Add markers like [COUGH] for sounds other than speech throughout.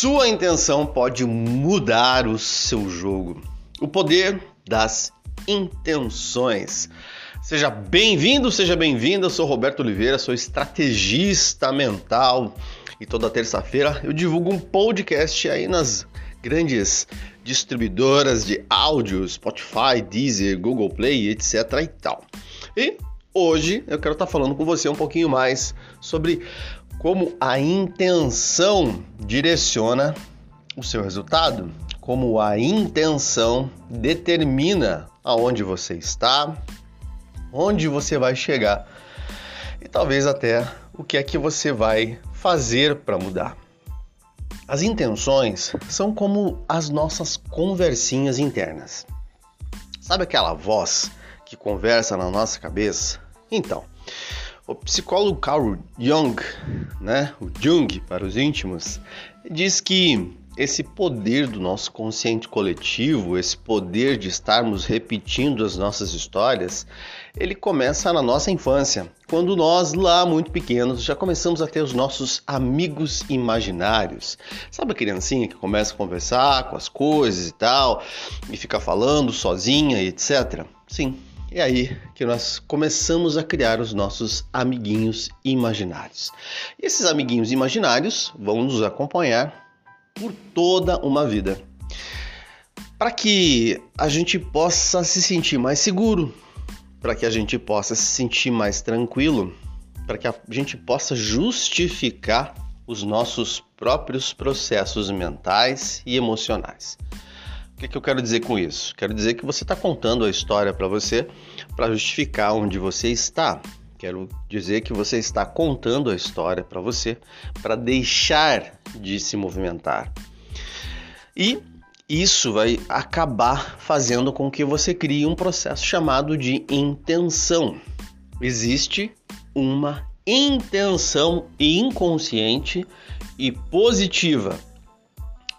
Sua intenção pode mudar o seu jogo. O poder das intenções. Seja bem-vindo, seja bem-vinda. Eu sou Roberto Oliveira, sou estrategista mental e toda terça-feira eu divulgo um podcast aí nas grandes distribuidoras de áudio, Spotify, Deezer, Google Play, etc e tal. E hoje eu quero estar falando com você um pouquinho mais sobre como a intenção direciona o seu resultado, como a intenção determina aonde você está, onde você vai chegar e talvez até o que é que você vai fazer para mudar. As intenções são como as nossas conversinhas internas. Sabe aquela voz que conversa na nossa cabeça? Então, o psicólogo Carl Jung, né, o Jung para os íntimos, diz que esse poder do nosso consciente coletivo, esse poder de estarmos repetindo as nossas histórias, ele começa na nossa infância, quando nós, lá muito pequenos, já começamos a ter os nossos amigos imaginários. Sabe a criancinha que começa a conversar com as coisas e tal, e fica falando sozinha e etc? Sim, é aí que nós começamos a criar os nossos amiguinhos imaginários. E esses amiguinhos imaginários vão nos acompanhar por toda uma vida. Para que a gente possa se sentir mais seguro, para que a gente possa se sentir mais tranquilo, para que a gente possa justificar os nossos próprios processos mentais e emocionais. O que, que eu quero dizer com isso? Quero dizer que você está contando a história para você para justificar onde você está. Quero dizer que você está contando a história para você para deixar de se movimentar. E isso vai acabar fazendo com que você crie um processo chamado de intenção. Existe uma intenção inconsciente e positiva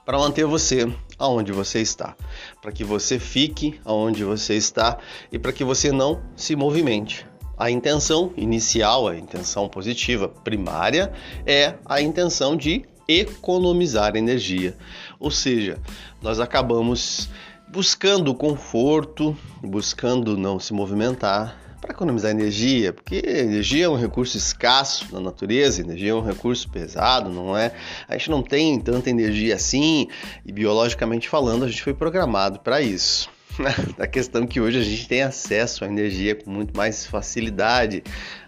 para manter você aonde você está, para que você fique aonde você está e para que você não se movimente. A intenção inicial, a intenção positiva primária é a intenção de economizar energia. Ou seja, nós acabamos buscando conforto, buscando não se movimentar, para economizar energia, porque energia é um recurso escasso na natureza, energia é um recurso pesado, não é? A gente não tem tanta energia assim e biologicamente falando, a gente foi programado para isso. [LAUGHS] A questão é que hoje a gente tem acesso à energia com muito mais facilidade.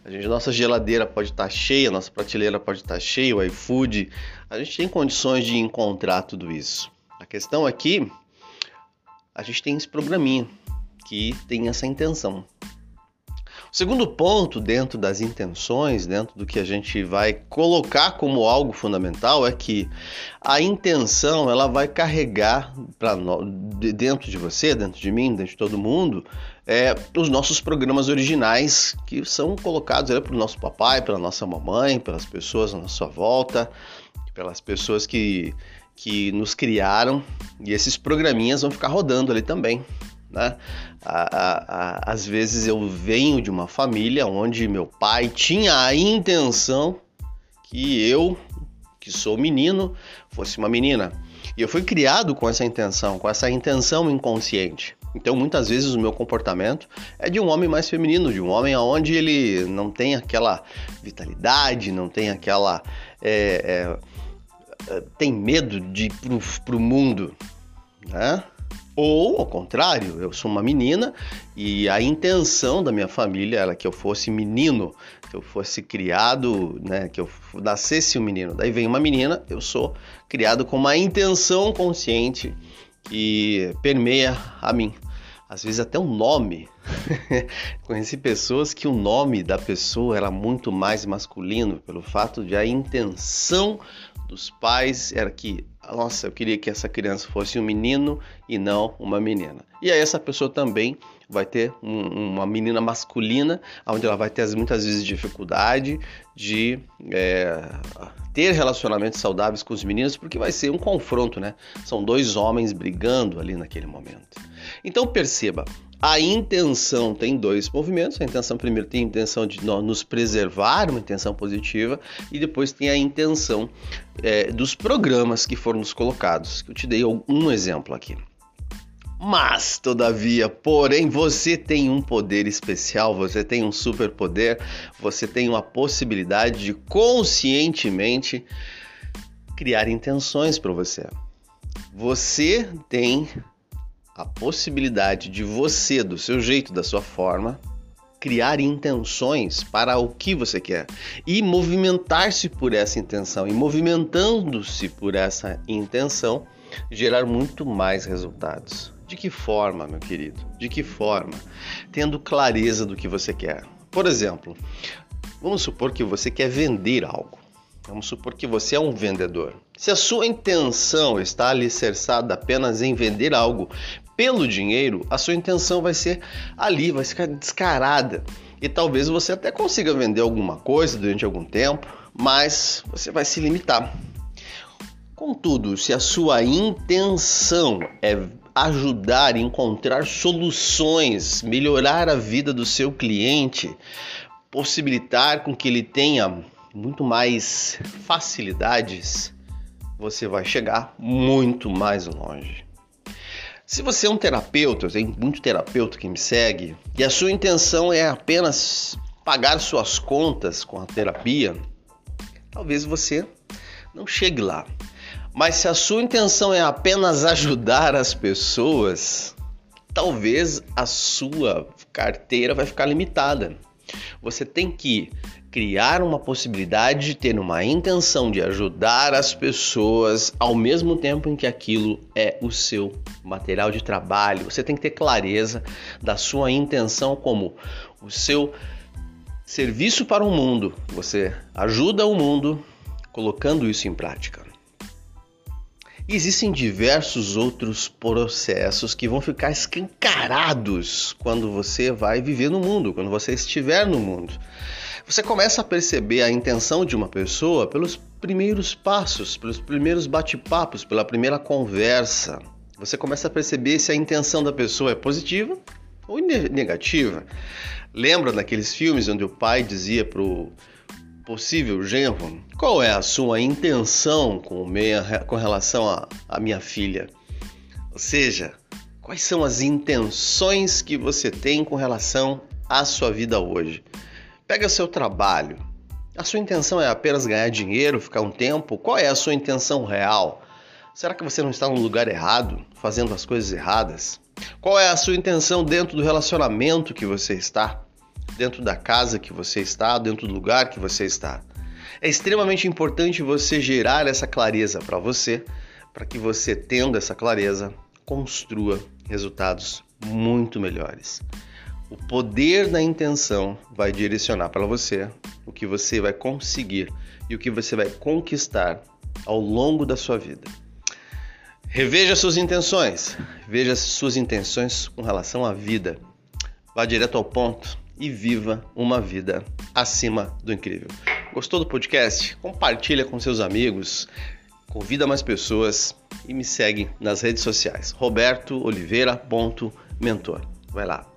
A gente, nossa geladeira pode estar cheia, nossa prateleira pode estar cheia, o iFood. A gente tem condições de encontrar tudo isso. A questão aqui, a gente tem esse programinha que tem essa intenção. O segundo ponto, dentro das intenções, dentro do que a gente vai colocar como algo fundamental, é que a intenção ela vai carregar para dentro de você, dentro de mim, dentro de todo mundo, é, os nossos programas originais que são colocados pelo nosso papai, pela nossa mamãe, pelas pessoas à nossa volta, pelas pessoas que, que nos criaram, e esses programinhas vão ficar rodando ali também. Né? às vezes eu venho de uma família onde meu pai tinha a intenção que eu, que sou menino, fosse uma menina. E eu fui criado com essa intenção, com essa intenção inconsciente. Então, muitas vezes o meu comportamento é de um homem mais feminino, de um homem onde ele não tem aquela vitalidade, não tem aquela. É, é, é tem medo de ir para o mundo, né? Ou, ao contrário, eu sou uma menina e a intenção da minha família era que eu fosse menino, que eu fosse criado, né, que eu nascesse um menino. Daí vem uma menina, eu sou criado com uma intenção consciente que permeia a mim. Às vezes até o nome. [LAUGHS] Conheci pessoas que o nome da pessoa era muito mais masculino, pelo fato de a intenção dos pais era que, nossa, eu queria que essa criança fosse um menino e não uma menina. E aí essa pessoa também vai ter um, uma menina masculina, onde ela vai ter muitas vezes dificuldade de é, ter relacionamentos saudáveis com os meninos, porque vai ser um confronto, né? São dois homens brigando ali naquele momento. Então perceba, a intenção tem dois movimentos. A intenção primeiro tem a intenção de nos preservar, uma intenção positiva, e depois tem a intenção é, dos programas que foram nos colocados. Eu te dei um exemplo aqui. Mas, todavia, porém, você tem um poder especial, você tem um superpoder, você tem uma possibilidade de conscientemente criar intenções para você. Você tem a possibilidade de você, do seu jeito, da sua forma, criar intenções para o que você quer e movimentar-se por essa intenção e movimentando-se por essa intenção gerar muito mais resultados. De que forma, meu querido? De que forma? Tendo clareza do que você quer. Por exemplo, vamos supor que você quer vender algo. Vamos supor que você é um vendedor. Se a sua intenção está alicerçada apenas em vender algo pelo dinheiro, a sua intenção vai ser ali, vai ficar descarada. E talvez você até consiga vender alguma coisa durante algum tempo, mas você vai se limitar. Contudo, se a sua intenção é ajudar, encontrar soluções, melhorar a vida do seu cliente, possibilitar com que ele tenha muito mais facilidades, você vai chegar muito mais longe. Se você é um terapeuta, tem muito terapeuta que me segue, e a sua intenção é apenas pagar suas contas com a terapia, talvez você não chegue lá. Mas se a sua intenção é apenas ajudar as pessoas, talvez a sua carteira vai ficar limitada. Você tem que criar uma possibilidade de ter uma intenção de ajudar as pessoas ao mesmo tempo em que aquilo é o seu material de trabalho. Você tem que ter clareza da sua intenção como o seu serviço para o mundo. Você ajuda o mundo colocando isso em prática. Existem diversos outros processos que vão ficar escancarados quando você vai viver no mundo, quando você estiver no mundo. Você começa a perceber a intenção de uma pessoa pelos primeiros passos, pelos primeiros bate-papos, pela primeira conversa. Você começa a perceber se a intenção da pessoa é positiva ou negativa. Lembra daqueles filmes onde o pai dizia pro possível genro, qual é a sua intenção com, meia, com relação à minha filha? Ou seja, quais são as intenções que você tem com relação à sua vida hoje? Pega seu trabalho. A sua intenção é apenas ganhar dinheiro, ficar um tempo? Qual é a sua intenção real? Será que você não está no lugar errado, fazendo as coisas erradas? Qual é a sua intenção dentro do relacionamento que você está? Dentro da casa que você está, dentro do lugar que você está. É extremamente importante você gerar essa clareza para você, para que você, tendo essa clareza, construa resultados muito melhores. O poder da intenção vai direcionar para você o que você vai conseguir e o que você vai conquistar ao longo da sua vida. Reveja suas intenções, veja suas intenções com relação à vida. Vá direto ao ponto e viva uma vida acima do incrível. Gostou do podcast? Compartilha com seus amigos, convida mais pessoas e me segue nas redes sociais. Roberto Oliveira.mentor. Vai lá.